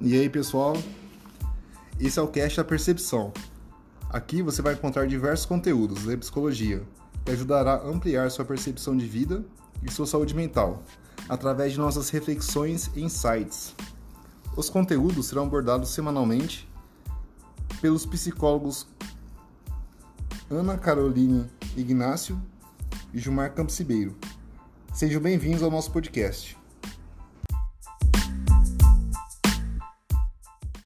E aí, pessoal? Esse é o Cast da Percepção. Aqui você vai encontrar diversos conteúdos da psicologia que ajudará a ampliar sua percepção de vida e sua saúde mental através de nossas reflexões e insights. Os conteúdos serão abordados semanalmente pelos psicólogos Ana Carolina, Ignácio e Gilmar Campos Ribeiro. Sejam bem-vindos ao nosso podcast.